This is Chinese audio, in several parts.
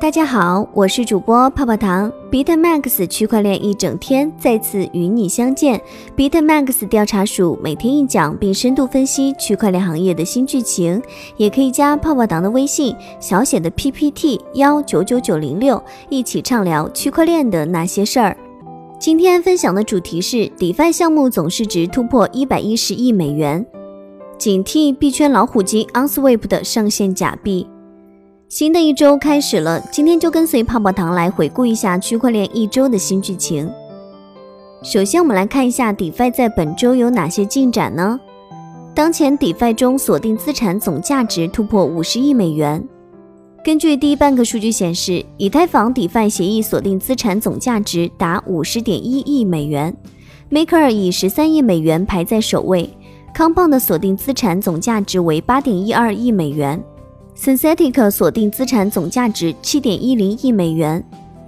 大家好，我是主播泡泡糖。BitMax 区块链一整天再次与你相见。BitMax 调查署每天一讲，并深度分析区块链行业的新剧情。也可以加泡泡糖的微信，小写的 PPT 幺九九九零六，一起畅聊区块链的那些事儿。今天分享的主题是 DeFi 项目总市值突破一百一十亿美元，警惕币圈老虎机 OnSwap 的上线假币。新的一周开始了，今天就跟随泡泡糖来回顾一下区块链一周的新剧情。首先，我们来看一下 DeFi 在本周有哪些进展呢？当前 DeFi 中锁定资产总价值突破五十亿美元。根据第一半个数据显示，以太坊 DeFi 协议锁定资产总价值达五十点一亿美元，Maker 以十三亿美元排在首位，Compound 的锁定资产总价值为八点一二亿美元。Synthetic 锁定资产总价值七点一零亿美元。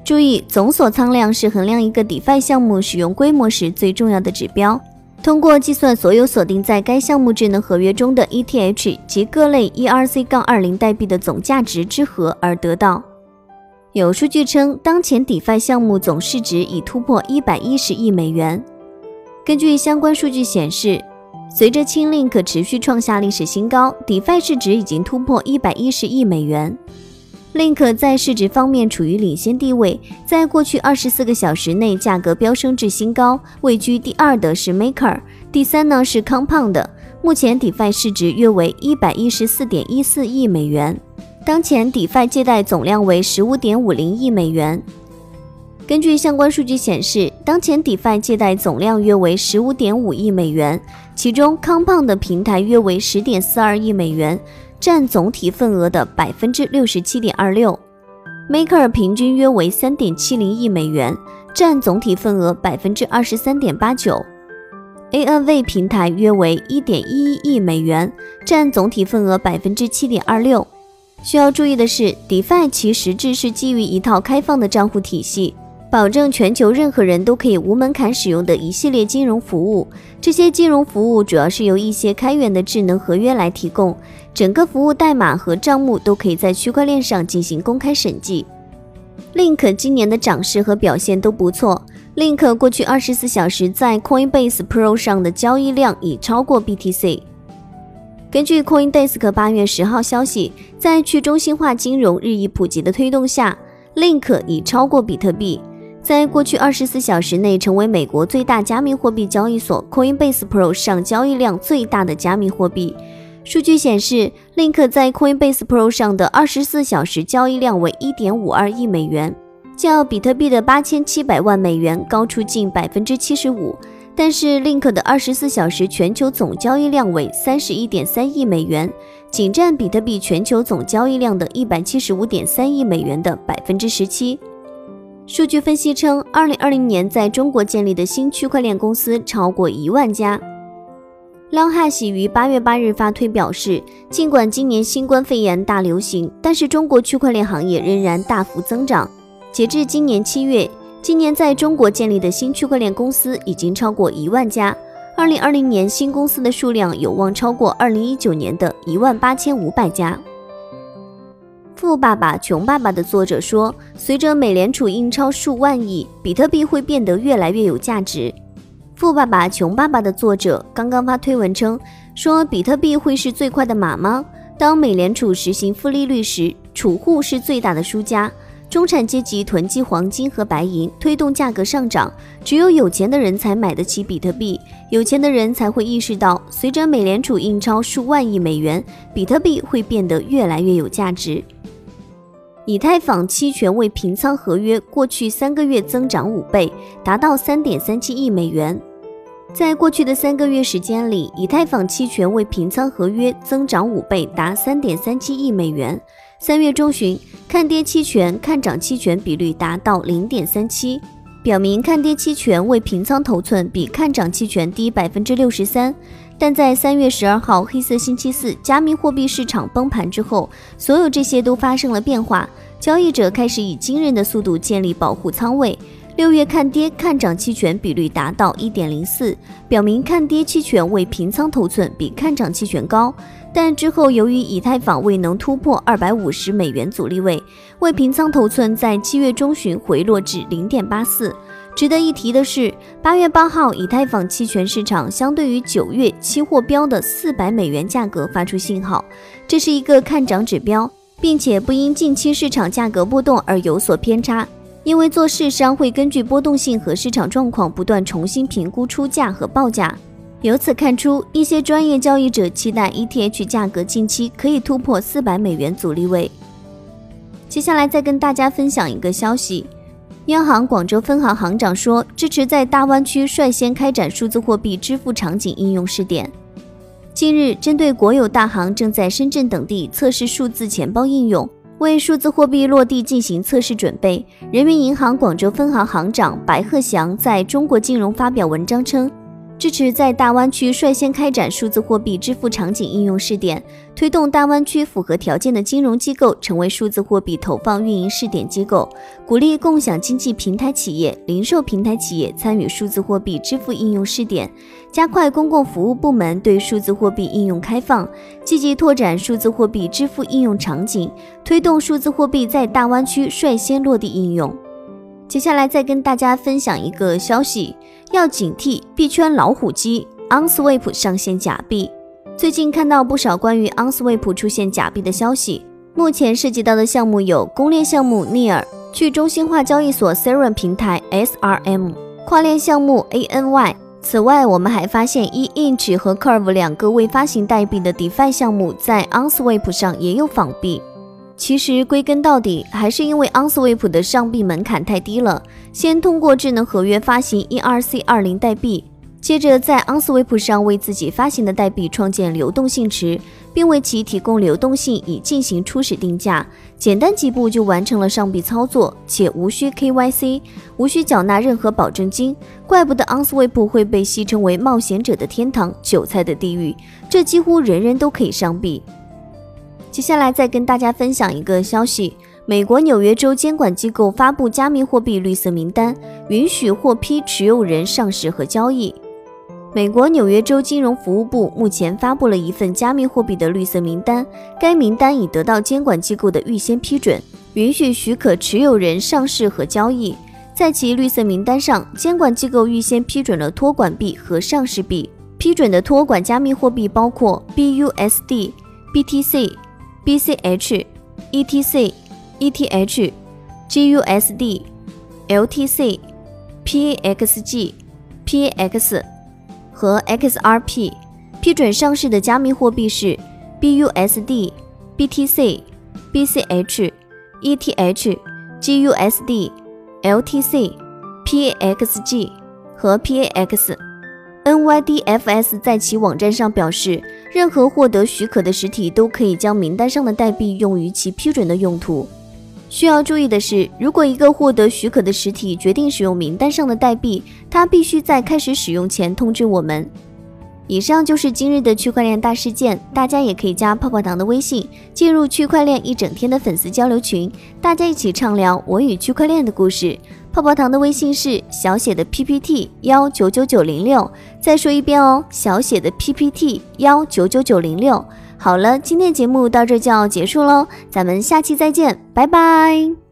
注意，总锁仓量是衡量一个 DeFi 项目使用规模时最重要的指标。通过计算所有锁定在该项目智能合约中的 ETH 及各类 ERC 杠20代币的总价值之和而得到。有数据称，当前 DeFi 项目总市值已突破一百一十亿美元。根据相关数据显示。随着清 Link 持续创下历史新高，DeFi 市值已经突破一百一十亿美元。Link 在市值方面处于领先地位，在过去二十四个小时内价格飙升至新高。位居第二的是 Maker，第三呢是 Compound。目前 DeFi 市值约为一百一十四点一四亿美元。当前 DeFi 借贷总量为十五点五零亿美元。根据相关数据显示，当前 DeFi 借贷总量约为十五点五亿美元，其中 Compound 的平台约为十点四二亿美元，占总体份额的百分之六十七点二六；Maker 平均约为三点七零亿美元，占总体份额百分之二十三点八九；ANV 平台约为一点一一亿美元，占总体份额百分之七点二六。需要注意的是，DeFi 其实质是基于一套开放的账户体系。保证全球任何人都可以无门槛使用的一系列金融服务。这些金融服务主要是由一些开源的智能合约来提供，整个服务代码和账目都可以在区块链上进行公开审计。Link 今年的涨势和表现都不错。Link 过去二十四小时在 Coinbase Pro 上的交易量已超过 BTC。根据 CoinDesk 八月十号消息，在去中心化金融日益普及的推动下，Link 已超过比特币。在过去二十四小时内，成为美国最大加密货币交易所 Coinbase Pro 上交易量最大的加密货币。数据显示，Link 在 Coinbase Pro 上的二十四小时交易量为一点五二亿美元，较比特币的八千七百万美元高出近百分之七十五。但是，Link 的二十四小时全球总交易量为三十一点三亿美元，仅占比特币全球总交易量的一百七十五点三亿美元的百分之十七。数据分析称，二零二零年在中国建立的新区块链公司超过一万家。Long Hash 于八月八日发推表示，尽管今年新冠肺炎大流行，但是中国区块链行业仍然大幅增长。截至今年七月，今年在中国建立的新区块链公司已经超过一万家。二零二零年新公司的数量有望超过二零一九年的一万八千五百家。富爸爸穷爸爸的作者说：“随着美联储印钞数万亿，比特币会变得越来越有价值。”富爸爸穷爸爸的作者刚刚发推文称：“说比特币会是最快的马吗？当美联储实行负利率时，储户是最大的输家。中产阶级囤积黄金和白银，推动价格上涨。只有有钱的人才买得起比特币，有钱的人才会意识到，随着美联储印钞数万亿美元，比特币会变得越来越有价值。”以太坊期权未平仓合约过去三个月增长五倍，达到三点三七亿美元。在过去的三个月时间里，以太坊期权未平仓合约增长五倍，达三点三七亿美元。三月中旬，看跌期权看涨期权比率达到零点三七，表明看跌期权未平仓头寸比看涨期权低百分之六十三。但在三月十二号黑色星期四，加密货币市场崩盘之后，所有这些都发生了变化。交易者开始以惊人的速度建立保护仓位。六月看跌看涨期权比率达到一点零四，表明看跌期权为平仓头寸比看涨期权高。但之后由于以太坊未能突破二百五十美元阻力位，为平仓头寸在七月中旬回落至零点八四。值得一提的是，八月八号以太坊期权市场相对于九月期货标的四百美元价格发出信号，这是一个看涨指标，并且不因近期市场价格波动而有所偏差。因为做市商会根据波动性和市场状况不断重新评估出价和报价。由此看出，一些专业交易者期待 ETH 价格近期可以突破四百美元阻力位。接下来再跟大家分享一个消息：央行广州分行行长说，支持在大湾区率先开展数字货币支付场景应用试点。近日，针对国有大行正在深圳等地测试数字钱包应用。为数字货币落地进行测试准备，人民银行广州分行行长白鹤翔在中国金融发表文章称。支持在大湾区率先开展数字货币支付场景应用试点，推动大湾区符合条件的金融机构成为数字货币投放运营试点机构，鼓励共享经济平台企业、零售平台企业参与数字货币支付应用试点，加快公共服务部门对数字货币应用开放，积极拓展数字货币支付应用场景，推动数字货币在大湾区率先落地应用。接下来再跟大家分享一个消息。要警惕币圈老虎机，OnSwap 上线假币。最近看到不少关于 OnSwap 出现假币的消息。目前涉及到的项目有公链项目 Near、去中心化交易所 Serum 平台 SRM、跨链项目 ANY。此外，我们还发现 eInch 和 Curve 两个未发行代币的 DeFi 项目在 OnSwap 上也有仿币。其实归根到底，还是因为 OnSwap 的上币门槛太低了。先通过智能合约发行 ERC20 代币，接着在 OnSwap 上为自己发行的代币创建流动性池，并为其提供流动性以进行初始定价。简单几步就完成了上币操作，且无需 KYC，无需缴纳任何保证金。怪不得 OnSwap 会被戏称为冒险者的天堂、韭菜的地狱，这几乎人人都可以上币。接下来再跟大家分享一个消息：美国纽约州监管机构发布加密货币绿色名单，允许获批持有人上市和交易。美国纽约州金融服务部目前发布了一份加密货币的绿色名单，该名单已得到监管机构的预先批准，允许许可持有人上市和交易。在其绿色名单上，监管机构预先批准了托管币和上市币。批准的托管加密货币包括 BUSD、BTC。BCH、ETC、ETH、GUSD、LTC、PAXG、PAX 和 XRP。批准上市的加密货币是 BUSD、BTC、BCH、ETH、GUSD、LTC、PAXG 和 PAX。NYDFS 在其网站上表示，任何获得许可的实体都可以将名单上的代币用于其批准的用途。需要注意的是，如果一个获得许可的实体决定使用名单上的代币，它必须在开始使用前通知我们。以上就是今日的区块链大事件，大家也可以加泡泡糖的微信，进入区块链一整天的粉丝交流群，大家一起畅聊我与区块链的故事。泡泡糖的微信是小写的 PPT 幺九九九零六，再说一遍哦，小写的 PPT 幺九九九零六。好了，今天节目到这就要结束喽，咱们下期再见，拜拜。